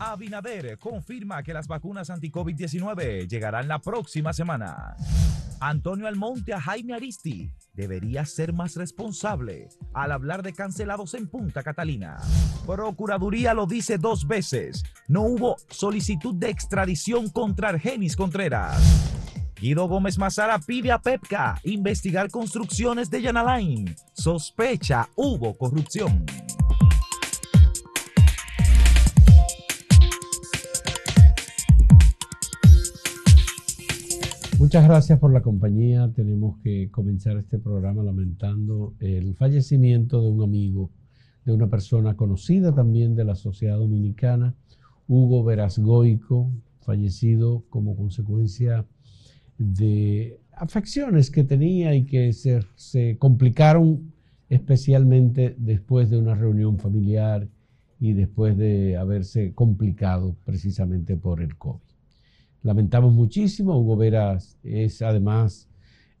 Abinader confirma que las vacunas anti-COVID-19 llegarán la próxima semana. Antonio Almonte a Jaime Aristi debería ser más responsable al hablar de cancelados en Punta Catalina. Procuraduría lo dice dos veces. No hubo solicitud de extradición contra Argenis Contreras. Guido Gómez Mazara pide a Pepca investigar construcciones de Yanalain. Sospecha hubo corrupción. Muchas gracias por la compañía. Tenemos que comenzar este programa lamentando el fallecimiento de un amigo, de una persona conocida también de la sociedad dominicana, Hugo Verasgoico, fallecido como consecuencia de afecciones que tenía y que se, complicaron especialmente después de una reunión familiar y después de haberse complicado precisamente por el COVID lamentamos muchísimo. Hugo Veras es además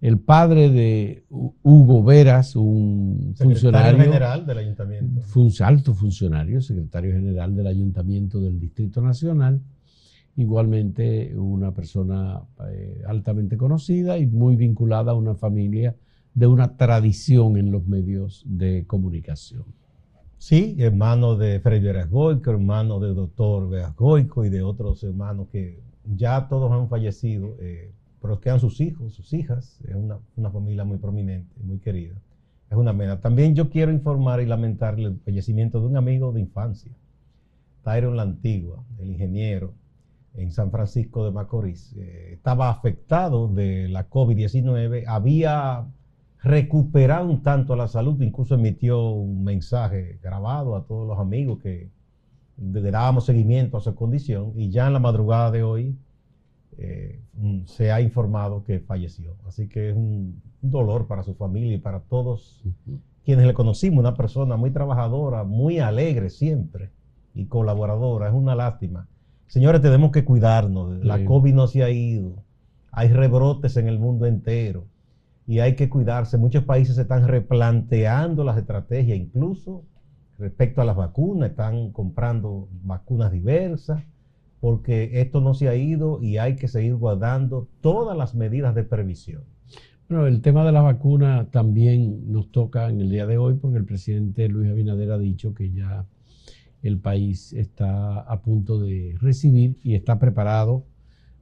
el padre de Hugo Veras, un funcionario general del ayuntamiento. Fue un alto funcionario, secretario general del ayuntamiento del Distrito Nacional. Igualmente una persona eh, altamente conocida y muy vinculada a una familia de una tradición en los medios de comunicación. Sí, hermano de Freddy Veras Goico, hermano del doctor Veras Goico y de otros hermanos que ya todos han fallecido, eh, pero quedan sus hijos, sus hijas, es una, familia muy prominente, muy querida. Es una pena. También yo quiero informar y lamentar el fallecimiento de un amigo de infancia, Tyron La Antigua, el ingeniero en San Francisco de Macorís. Eh, estaba afectado de la COVID-19, había recuperado un tanto la salud, incluso emitió un mensaje grabado a todos los amigos que le dábamos seguimiento a su condición y ya en la madrugada de hoy eh, se ha informado que falleció. Así que es un, dolor para su familia y para todos quienes le conocimos, una persona muy trabajadora, muy alegre siempre y colaboradora. Es una lástima. Señores, tenemos que cuidarnos. La COVID no se ha ido. Hay rebrotes en el mundo entero y hay que cuidarse. Muchos países se están replanteando las estrategias, incluso respecto a las vacunas, están comprando vacunas diversas, porque esto no se ha ido y hay que seguir guardando todas las medidas de previsión. Bueno, el tema de la vacuna también nos toca en el día de hoy, porque el presidente Luis Abinader ha dicho que ya el país está a punto de recibir y está preparado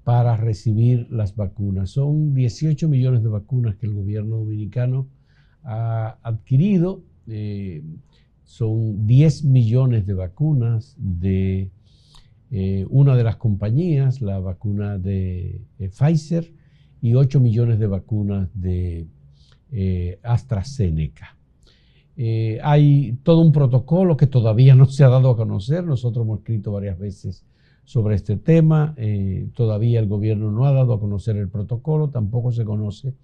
para recibir las vacunas. Son 18 millones de vacunas que el gobierno dominicano ha adquirido. Eh, son 10 millones de vacunas de eh, una de las compañías, la vacuna de eh, Pfizer, y 8 millones de vacunas de AstraZeneca. hay todo un protocolo que todavía no se ha dado a conocer. Nosotros hemos escrito varias veces sobre este tema. todavía el gobierno no ha dado a conocer el protocolo, tampoco se conoce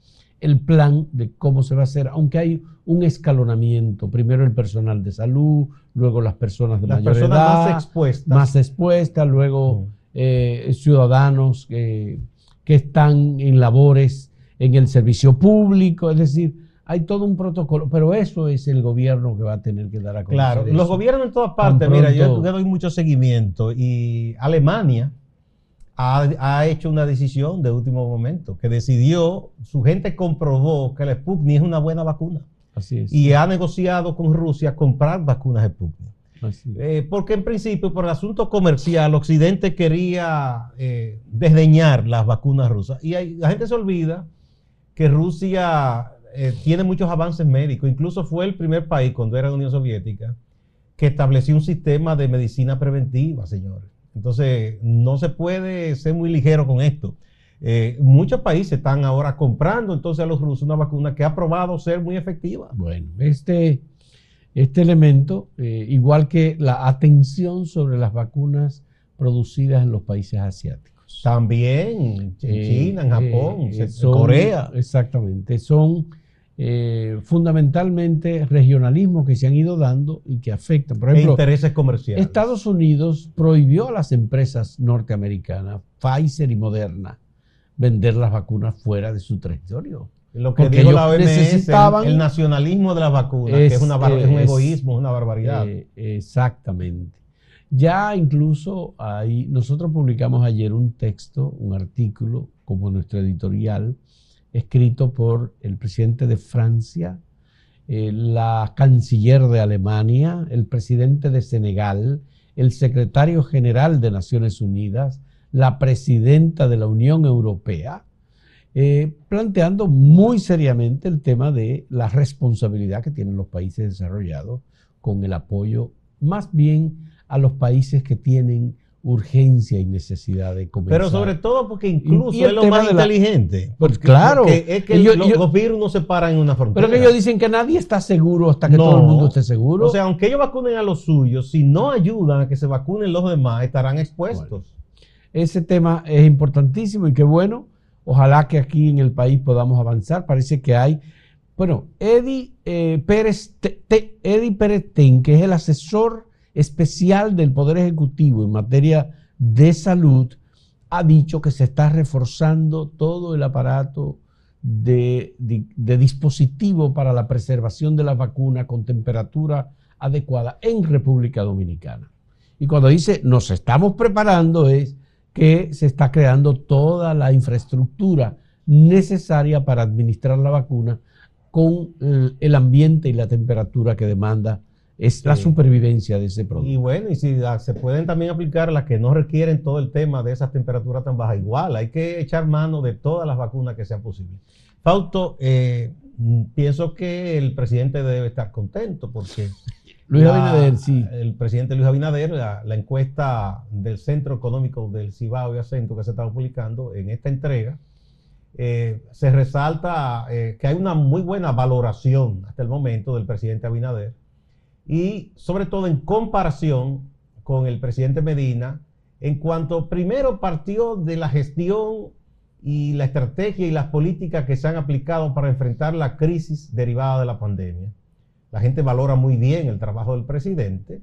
el plan de cómo se va a hacer, aunque hay un escalonamiento. Primero el personal de salud, luego las personas de mayor edad. Más expuestas. Más expuestas, luego eh, ciudadanos que, están en labores en el servicio público. Es decir, hay todo un protocolo, pero eso es el gobierno que va a tener que dar a conocer. Claro, los gobiernos en todas partes, mira, yo doy mucho seguimiento y Alemania ha, hecho una decisión de último momento, que decidió, su gente comprobó que el Sputnik es una buena vacuna. Así es. Y ha negociado con Rusia comprar vacunas Sputnik. Eh, porque en principio, por el asunto comercial, Occidente quería eh, desdeñar las vacunas rusas. Y la gente se olvida que Rusia eh, tiene muchos avances médicos. Incluso fue el primer país, cuando era la Unión Soviética, que estableció un sistema de medicina preventiva, señores. Entonces, no se puede ser muy ligero con esto. Eh, muchos países están ahora comprando entonces a los rusos una vacuna que ha probado ser muy efectiva. Bueno, este, este elemento, eh, igual que la atención sobre las vacunas producidas en los países asiáticos. También en China, en Japón, en Corea. Exactamente, son eh, fundamentalmente regionalismos que se han ido dando y que afectan. Por ejemplo, intereses comerciales. Estados Unidos prohibió a las empresas norteamericanas, Pfizer y Moderna, vender las vacunas fuera de su territorio. Lo que dijo la OMS, el, nacionalismo de las vacunas, que es, una, un egoísmo, una barbaridad. Eh, exactamente. Ya incluso ahí, nosotros publicamos ayer un texto, un artículo, como nuestro editorial, escrito por el presidente de Francia, eh, la canciller de Alemania, el presidente de Senegal, el secretario general de Naciones Unidas, la presidenta de la Unión Europea, eh, planteando muy seriamente el tema de la responsabilidad que tienen los países desarrollados con el apoyo más bien a los países que tienen urgencia y necesidad de comenzar. Pero sobre todo porque incluso es lo más inteligente. pues claro. es que los, virus no se paran en una frontera. Pero que ellos dicen que nadie está seguro hasta que todo el mundo esté seguro. O sea, aunque ellos vacunen a los suyos, si no ayudan a que se vacunen los demás, estarán expuestos. ese tema es importantísimo y qué bueno. Ojalá que aquí en el país podamos avanzar. Parece que hay... Bueno, Eddie, eh, Pérez, Eddie Pérez Ten, que es el asesor especial del Poder Ejecutivo en materia de salud ha dicho que se está reforzando todo el aparato de, dispositivo para la preservación de la vacuna con temperatura adecuada en República Dominicana. Y cuando dice nos estamos preparando es que se está creando toda la infraestructura necesaria para administrar la vacuna con el ambiente y la temperatura que demanda es la supervivencia de ese producto. Y bueno, y si se pueden también aplicar las que no requieren todo el tema de esas temperaturas tan bajas, igual hay que echar mano de todas las vacunas que sean posibles. Fausto, eh, pienso que el presidente debe estar contento porque Luis Abinader, sí. El presidente Luis Abinader, la, encuesta del Centro Económico del Cibao y Acento que se está publicando en esta entrega, eh, se resalta eh, que hay una muy buena valoración hasta el momento del presidente Abinader y sobre todo en comparación con el presidente Medina, en cuanto primero partió de la gestión y la estrategia y las políticas que se han aplicado para enfrentar la crisis derivada de la pandemia. La gente valora muy bien el trabajo del presidente,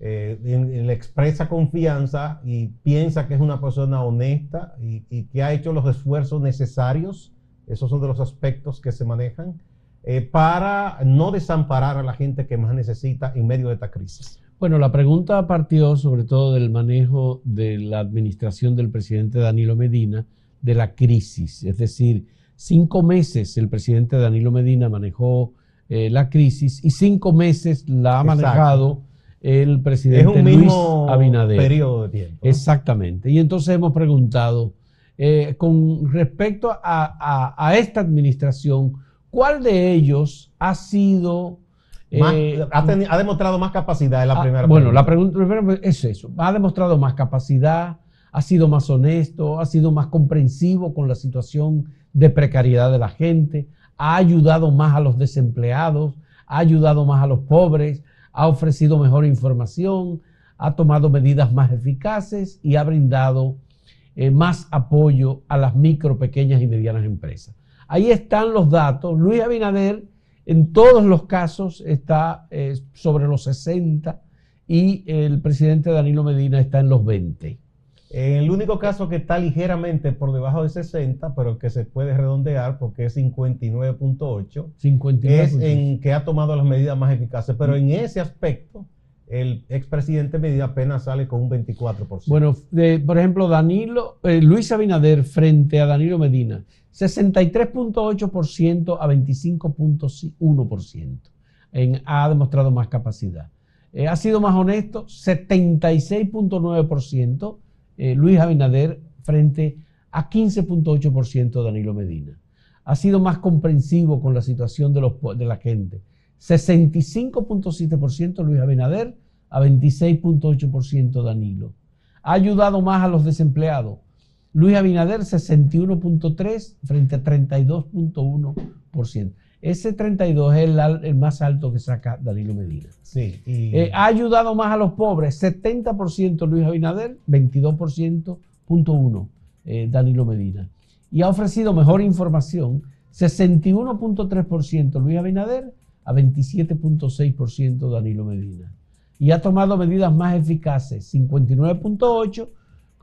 eh, le expresa confianza y piensa que es una persona honesta y, y que ha hecho los esfuerzos necesarios. Esos son de los aspectos que se manejan eh, para no desamparar a la gente que más necesita en medio de esta crisis? Bueno, la pregunta partió sobre todo del manejo de la administración del presidente Danilo Medina de la crisis. Es decir, cinco meses el presidente Danilo Medina manejó eh, la crisis y cinco meses la ha manejado el presidente es un Luis mismo Abinader. periodo de tiempo. Exactamente. Y entonces hemos preguntado, eh, con respecto a esta administración, ¿Cuál de ellos ha sido... Eh, ha, demostrado más capacidad en la ah, primera Bueno, la pregunta es eso. Ha demostrado más capacidad, ha sido más honesto, ha sido más comprensivo con la situación de precariedad de la gente, ha ayudado más a los desempleados, ha ayudado más a los pobres, ha ofrecido mejor información, ha tomado medidas más eficaces y ha brindado eh, más apoyo a las micro, pequeñas y medianas empresas. Ahí están los datos. Luis Abinader en todos los casos está eh, sobre los 60 y el presidente Danilo Medina está en los 20. En el único caso que está ligeramente por debajo de 60, pero que se puede redondear porque es 59.8, es en que ha tomado las medidas más eficaces. Pero en ese aspecto, el expresidente Medina apenas sale con un 24%. Bueno, por ejemplo, Danilo, eh, Luis Abinader frente a Danilo Medina, 63.8% a 25.1%. Ha demostrado más capacidad. Eh, ha sido más honesto, 76.9% eh, Luis Abinader frente a 15.8% Danilo Medina. Ha sido más comprensivo con la situación de, los, de la gente. 65.7% Luis Abinader a 26.8% Danilo. Ha ayudado más a los desempleados. Luis Abinader 61.3 frente a 32.1%. Ese 32 es el, más alto que saca Danilo Medina. Sí, eh, ha ayudado más a los pobres, 70% Luis Abinader, 22.1 eh, Danilo Medina. Y ha ofrecido mejor información, 61.3% Luis Abinader a 27.6% Danilo Medina. Y ha tomado medidas más eficaces, 59.8%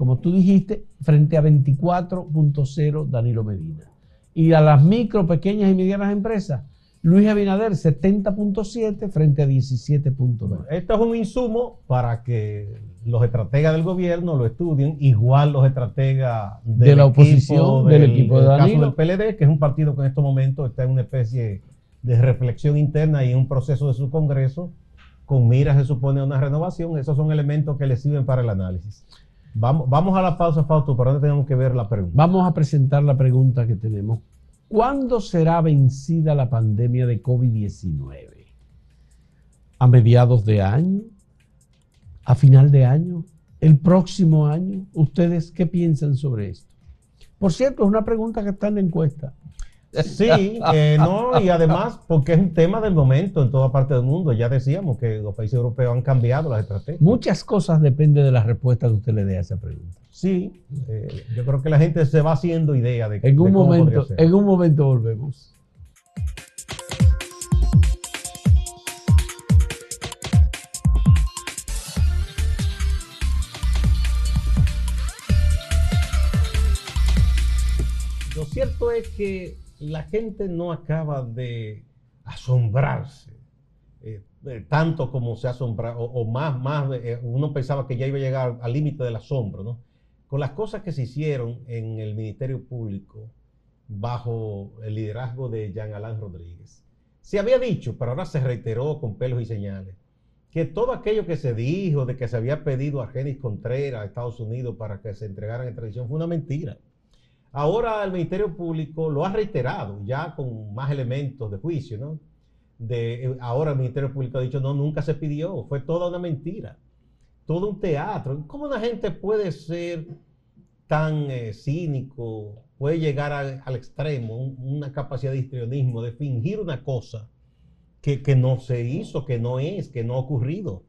como tú dijiste, frente a 24.0 Danilo Medina. Y a las micro, pequeñas y medianas empresas, Luis Abinader 70.7 frente a 17.9. Esto es un insumo para que los estrategas del gobierno lo estudien, igual los estrategas de la oposición, del, equipo de caso del PLD, que es un partido que en estos momentos está en una especie de reflexión interna y un proceso de su congreso, con miras se supone una renovación. Esos son elementos que le sirven para el análisis. Vamos, vamos a la pausa, Fausto, para donde tenemos que ver la pregunta. Vamos a presentar la pregunta que tenemos. ¿Cuándo será vencida la pandemia de COVID-19? ¿A mediados de año? ¿A final de año? ¿El próximo año? ¿Ustedes qué piensan sobre esto? Por cierto, es una pregunta que está en la encuesta. Sí, eh, no, y además porque es un tema del momento en toda parte del mundo. Ya decíamos que los países europeos han cambiado las estrategias. Muchas cosas dependen de la respuesta que usted le dé a esa pregunta. Sí, eh, yo creo que la gente se va haciendo idea de, en un momento, En un momento volvemos. Lo cierto es que la gente no acaba de asombrarse eh, eh, tanto como se asombra, o, más, más, eh, uno pensaba que ya iba a llegar al límite del asombro, ¿no? Con las cosas que se hicieron en el Ministerio Público bajo el liderazgo de Jean Alain Rodríguez. Se había dicho, pero ahora se reiteró con pelos y señales, que todo aquello que se dijo de que se había pedido a Genis Contreras a Estados Unidos para que se entregaran en tradición fue una mentira. Ahora el Ministerio Público lo ha reiterado, ya con más elementos de juicio, ¿no? De, eh, ahora el Ministerio Público ha dicho, no, nunca se pidió, fue toda una mentira, todo un teatro. ¿Cómo una gente puede ser tan eh, cínico, puede llegar al, extremo, una capacidad de histrionismo, de fingir una cosa que, no se hizo, que no es, que no ha ocurrido?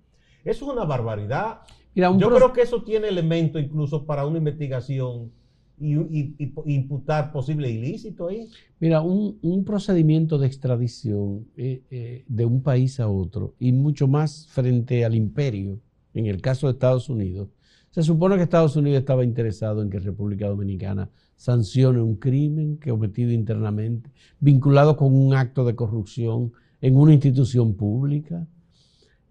Eso es una barbaridad. Yo creo que eso tiene elemento incluso para una investigación y, imputar posible ilícito ahí. Mira, un, procedimiento de extradición eh, eh, de un país a otro y mucho más frente al imperio, en el caso de Estados Unidos, se supone que Estados Unidos estaba interesado en que República Dominicana sancione un crimen cometido internamente, vinculado con un acto de corrupción en una institución pública.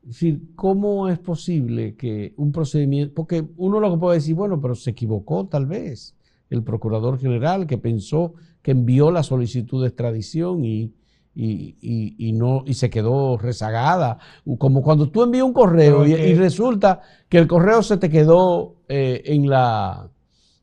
Es decir, ¿cómo es posible que un procedimiento, porque uno lo que puede decir, bueno, pero se equivocó tal vez, el procurador general que pensó que envió la solicitud de extradición y, y, no, y se quedó rezagada. Como cuando tú envías un correo y, resulta que el correo se te quedó eh, en, la,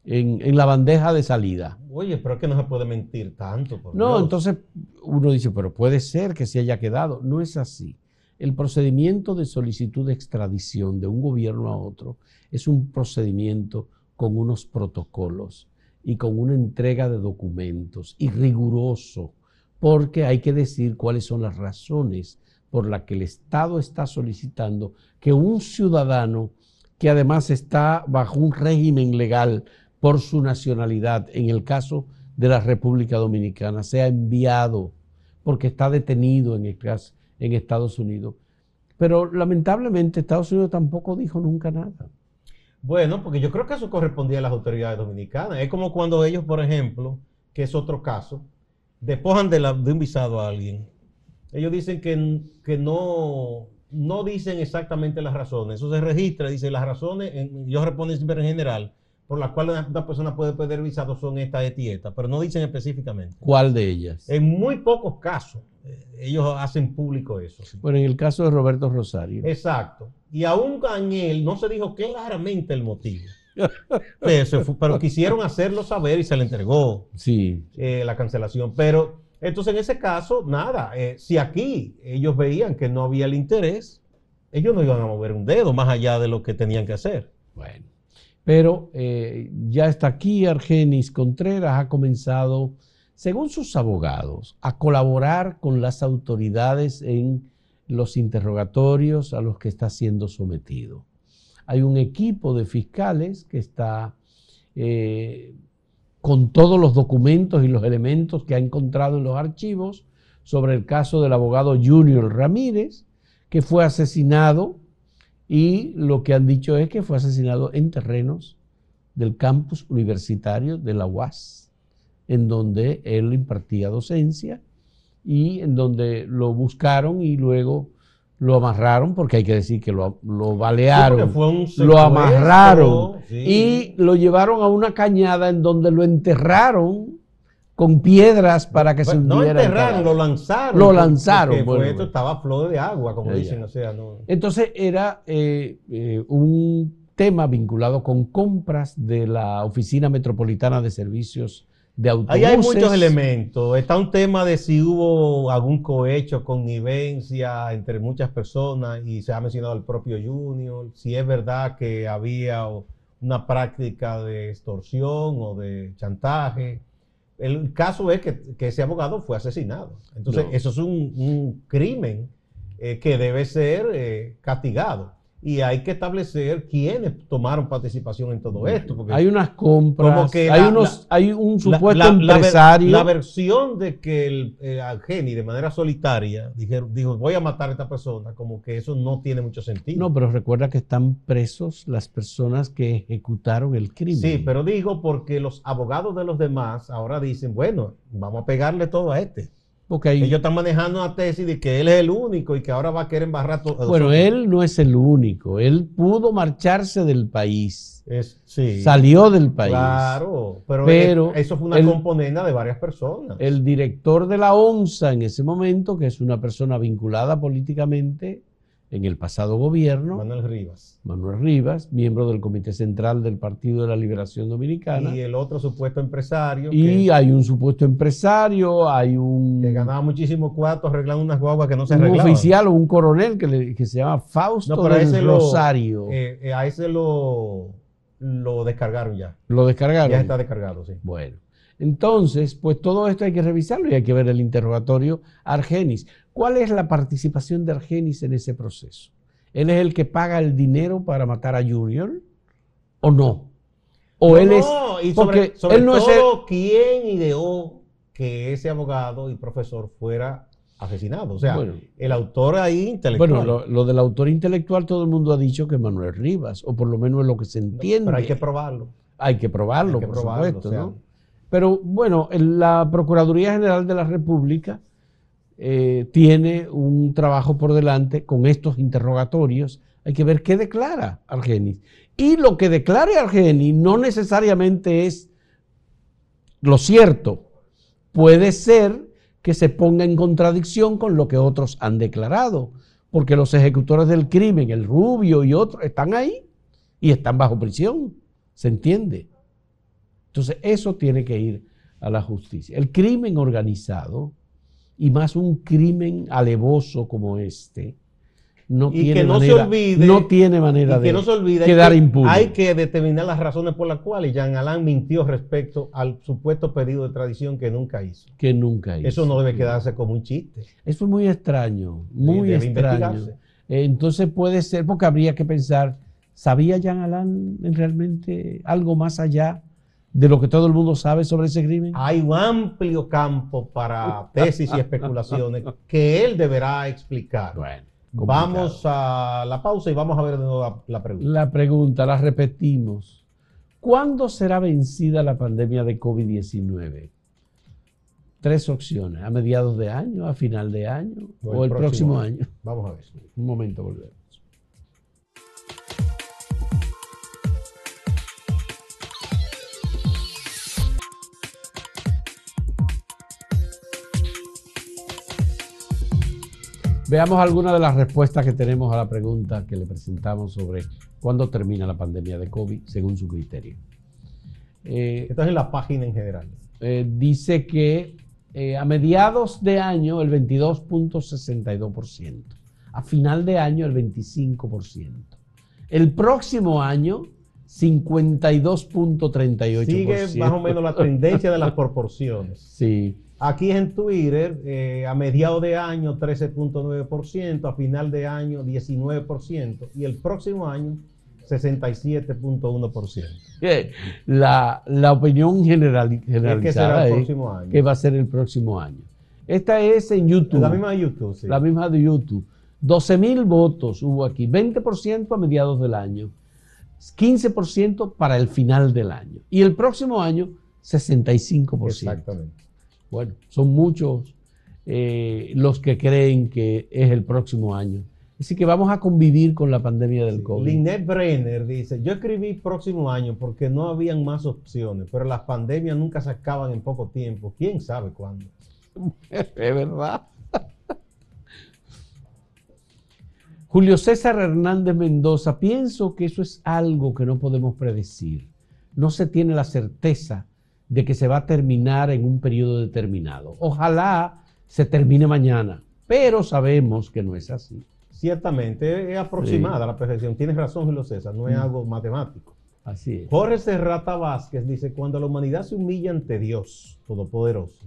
en, la bandeja de salida. Oye, pero es que no se puede mentir tanto. no, entonces uno dice, pero puede ser que se haya quedado. No es así. El procedimiento de solicitud de extradición de un gobierno a otro es un procedimiento con unos protocolos y con una entrega de documentos y riguroso, porque hay que decir cuáles son las razones por las que el Estado está solicitando que un ciudadano que además está bajo un régimen legal por su nacionalidad, en el caso de la República Dominicana, sea enviado porque está detenido en, en Estados Unidos. Pero lamentablemente Estados Unidos tampoco dijo nunca nada. Bueno, porque yo creo que eso correspondía a las autoridades dominicanas. Es como cuando ellos, por ejemplo, que es otro caso, despojan de, un visado a alguien. Ellos dicen que, que no, no dicen exactamente las razones. Eso se registra, dice las razones, ellos responden siempre en general, por las cuales una persona puede pedir visado son estas, estas, pero no dicen específicamente. ¿Cuál de ellas? En muy pocos casos eh, ellos hacen público eso. Bueno, en el caso de Roberto Rosario. Exacto. Y aún en él no se dijo claramente el motivo. pero quisieron hacerlo saber y se le entregó sí. Eh, la cancelación. Pero entonces en ese caso, nada, eh, si aquí ellos veían que no había el interés, ellos no iban a mover un dedo más allá de lo que tenían que hacer. Bueno, pero eh, ya está aquí Argenis Contreras, ha comenzado, según sus abogados, a colaborar con las autoridades en los interrogatorios a los que está siendo sometido. Hay un equipo de fiscales que está eh, con todos los documentos y los elementos que ha encontrado en los archivos sobre el caso del abogado Junior Ramírez, que fue asesinado y lo que han dicho es que fue asesinado en terrenos del campus universitario de la UAS, en donde él impartía docencia y en donde lo buscaron y luego lo amarraron, porque hay que decir que lo, lo balearon, Sí, lo amarraron sí. y lo llevaron a una cañada en donde lo enterraron con piedras para que se Bueno, no hundiera. enterraron, lo lanzaron. Lo lanzaron, porque fue bueno, esto estaba flor de agua, como dicen. O sea, no. Entonces era eh, eh, un tema vinculado con compras de la Oficina Metropolitana de Servicios de Ahí Autobuses. hay muchos elementos. Está un tema de si hubo algún cohecho, connivencia entre muchas personas y se ha mencionado el propio Junior. Si es verdad que había una práctica de extorsión o de chantaje. El caso es que, que ese abogado fue asesinado. Entonces, No. eso es un, un crimen eh, que debe ser eh, castigado. Y hay que establecer quiénes tomaron participación en todo esto. Porque Hay unas compras, Como que hay, la- unos, hay un supuesto la- empresario. La, versión de que el eh, Argeni de manera solitaria dijeron- dijo, voy a matar a esta persona, como que eso no tiene mucho sentido. no, pero recuerda que están presos las personas que ejecutaron el crimen. sí, pero digo porque los abogados de los demás ahora dicen, bueno, vamos a pegarle todo a este. Porque hay- Ellos están manejando una tesis de que él es el único y que ahora va a querer embarrar todo. bueno, él no es el único. Él pudo marcharse del país. Es, sí, Salió del país. Claro, pero, Pero eso fue una componenda de varias personas. El director de la ONSA en ese momento, que es una persona vinculada políticamente en el pasado gobierno, Manuel Rivas. Manuel Rivas, miembro del Comité Central del Partido de la Liberación Dominicana, Y el otro supuesto empresario y que, hay un supuesto empresario, hay un, que ganaba muchísimo cuarto arreglando unas guaguas que no se un arreglaban. oficial o un coronel que, le- que se llama Fausto No, del ese lo- Rosario. Eh, eh, a ese lo, lo descargaron ya. ¿Lo descargaron? Ya está descargado, sí. Bueno, entonces, pues todo esto hay que revisarlo y hay que ver el interrogatorio Argenis. ¿Cuál es la participación de Argenis en ese proceso? ¿Él es el que paga el dinero para matar a Junior o no? ¿O él es...? No, y porque sobre, sobre él no es todo, ¿quién ideó que ese abogado y profesor fuera asesinado? O sea, Bueno. el autor ahí intelectual. Bueno, lo, lo del autor intelectual todo el mundo ha dicho que Manuel Rivas, o por lo menos es lo que se entiende. Pero hay que probarlo. Hay que probarlo, Hay que por probarlo, supuesto, o sea. ¿no? Pero bueno, la Procuraduría General de la República eh, tiene un trabajo por delante con estos interrogatorios. Hay que ver qué declara Argenis. Y lo que declare Argenis no necesariamente es lo cierto. Puede ser que se ponga en contradicción con lo que otros han declarado, porque los ejecutores del crimen, el Rubio y otros, están ahí y están bajo prisión. ¿Se entiende? Entonces, eso tiene que ir a la justicia. El crimen organizado, y más un crimen alevoso como este, no Y tiene que no se manera, olvide- no tiene manera Y de que no se olvide quedar que impune. hay que determinar las razones por las cuales Jean Alain mintió respecto al supuesto pedido de tradición que nunca hizo. que nunca hizo. Eso no debe quedarse como un chiste. Eso es muy extraño, muy debe extraño. Entonces puede ser, porque habría que pensar, ¿sabía Jean Alain realmente algo más allá de lo que todo el mundo sabe sobre ese crimen? Hay un amplio campo para tesis y especulaciones que él deberá explicar. Bueno, Vamos a la pausa y vamos a ver de nuevo la, la pregunta. La pregunta, la repetimos. ¿Cuándo será vencida la pandemia de COVID-19? Tres opciones. ¿A mediados de año, a final de año o el, próximo, año? Vamos a ver. Un momento, volvemos. Veamos algunas de las respuestas que tenemos a la pregunta que le presentamos sobre cuándo termina la pandemia de COVID según su criterio. Eh, Esto es en la página en general. eh, dice que eh, a mediados de año el 22.62%, a final de año el 25%, el próximo año 52.38%. Sigue más o menos la tendencia de las proporciones. Sí, Aquí en Twitter, eh, a mediados de año 13.9%, a final de año 19% y el próximo año 67.1%. Eh, la, la opinión general, ¿Qué será generalizada el es próximo año? que va a ser el próximo año. Esta es en YouTube. La misma de YouTube, sí. La misma de YouTube. 12 mil votos hubo aquí, 20% a mediados del año, 15% para el final del año. Y el próximo año, 65%. Exactamente. Bueno, son muchos eh, los que creen que es el próximo año. Así que vamos a convivir con la pandemia del COVID. Linet Brenner dice, yo escribí próximo año porque no habían más opciones, pero las pandemias nunca se acaban en poco tiempo. ¿Quién sabe cuándo? es verdad. Julio César Hernández Mendoza, pienso que eso es algo que no podemos predecir. No se tiene la certeza de que se va a terminar en un periodo determinado. Ojalá se termine mañana, pero sabemos que no es así. Ciertamente, es aproximada la perfección. Tienes razón, Julio César, no es mm. algo matemático. Así es. Jorge Serrata Vázquez dice, cuando la humanidad se humilla ante Dios Todopoderoso,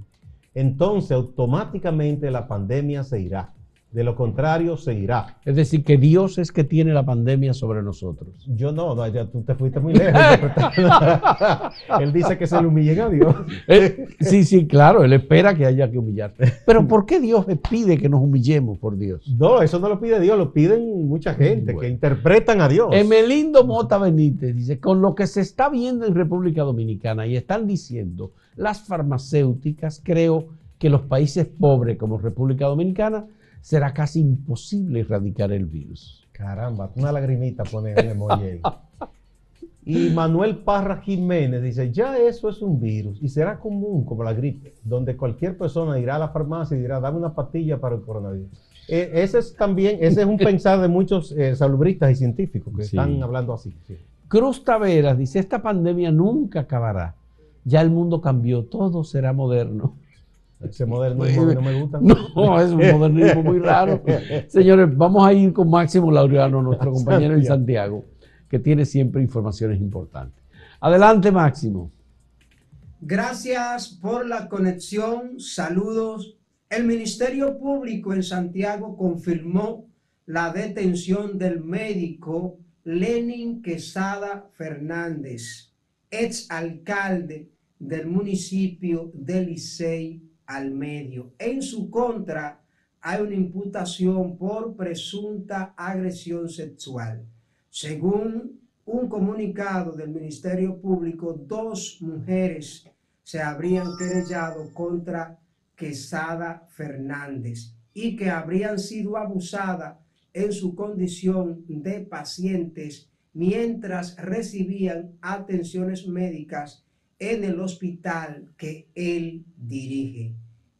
entonces automáticamente la pandemia se irá. De lo contrario, seguirá. Es decir, que Dios es que tiene la pandemia sobre nosotros. Yo no, no ya tú te fuiste muy lejos. él dice que se le humillen a Dios. Eh, sí, sí, claro, él espera que haya que humillar. Pero ¿por qué Dios pide que nos humillemos por Dios? No, eso no lo pide Dios, lo piden mucha gente que interpretan a Dios. Emelindo Mota Benítez dice, con lo que se está viendo en República Dominicana y están diciendo las farmacéuticas, creo que los países pobres como República Dominicana será casi imposible erradicar el virus. Caramba, una lagrimita pone el emoji Y Manuel Parra Jiménez dice, ya eso es un virus y será común como la gripe, donde cualquier persona irá a la farmacia y dirá, dame una pastilla para el coronavirus. E, ese es también, ese es un pensar de muchos eh, salubristas y científicos que están hablando así. Cruz Taveras dice, esta pandemia nunca acabará. Ya el mundo cambió, todo será moderno. Ese modernismo no me gusta. No, es un modernismo muy raro. Señores, vamos a ir con Máximo Laureano, nuestro compañero en Santiago, que tiene siempre informaciones importantes. Adelante, Máximo. Gracias por la conexión. Saludos. El Ministerio Público en Santiago confirmó la detención del médico Lenin Quesada Fernández, ex alcalde del municipio de Licey al medio. En su contra hay una imputación por presunta agresión sexual. Según un comunicado del Ministerio Público, dos mujeres se habrían querellado contra Quesada Fernández y que habrían sido abusadas en su condición de pacientes mientras recibían atenciones médicas en el hospital que él dirige.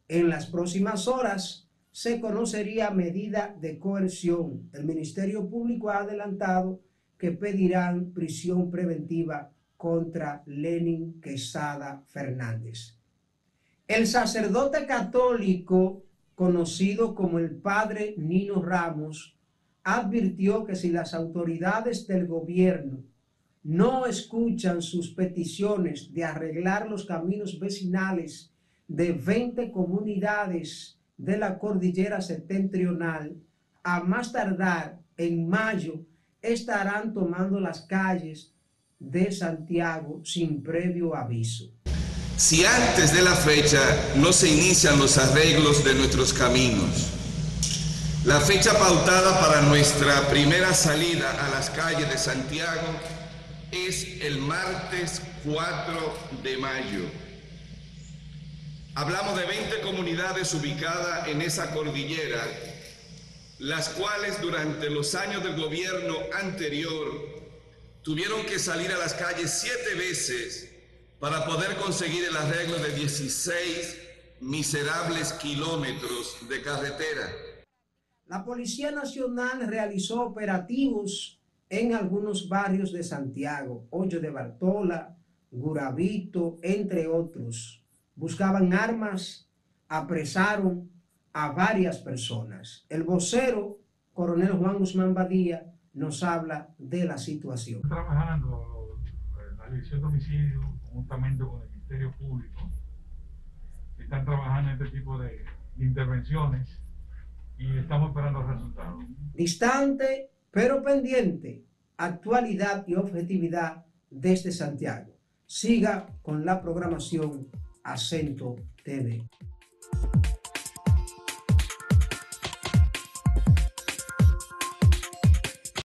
En las próximas horas se conocería medida de coerción. El Ministerio Público ha adelantado que pedirán prisión preventiva contra Lenin Quesada Fernández. El sacerdote católico, conocido como el padre Nino Ramos, advirtió que si las autoridades del gobierno no escuchan sus peticiones de arreglar los caminos vecinales de 20 comunidades de la cordillera septentrional, a más tardar en mayo estarán tomando las calles de Santiago sin previo aviso. Si antes de la fecha no se inician los arreglos de nuestros caminos, la fecha pautada para nuestra primera salida a las calles de Santiago es el martes 4 de mayo. Hablamos de 20 comunidades ubicadas en esa cordillera, las cuales durante los años del gobierno anterior tuvieron que salir a las calles siete veces para poder conseguir el arreglo de 16 miserables kilómetros de carretera. La Policía Nacional realizó operativos en algunos barrios de Santiago, Hoyo de Bartola, Gurabito, entre otros. Buscaban armas, apresaron a varias personas. El vocero, coronel Juan Guzmán Badía, nos habla de la situación. Trabajando en la dirección de homicidio, conjuntamente con el Ministerio Público, están trabajando en este tipo de intervenciones y estamos esperando resultados. Distante pero pendiente, actualidad y objetividad desde Santiago. Siga con la programación Acento TV.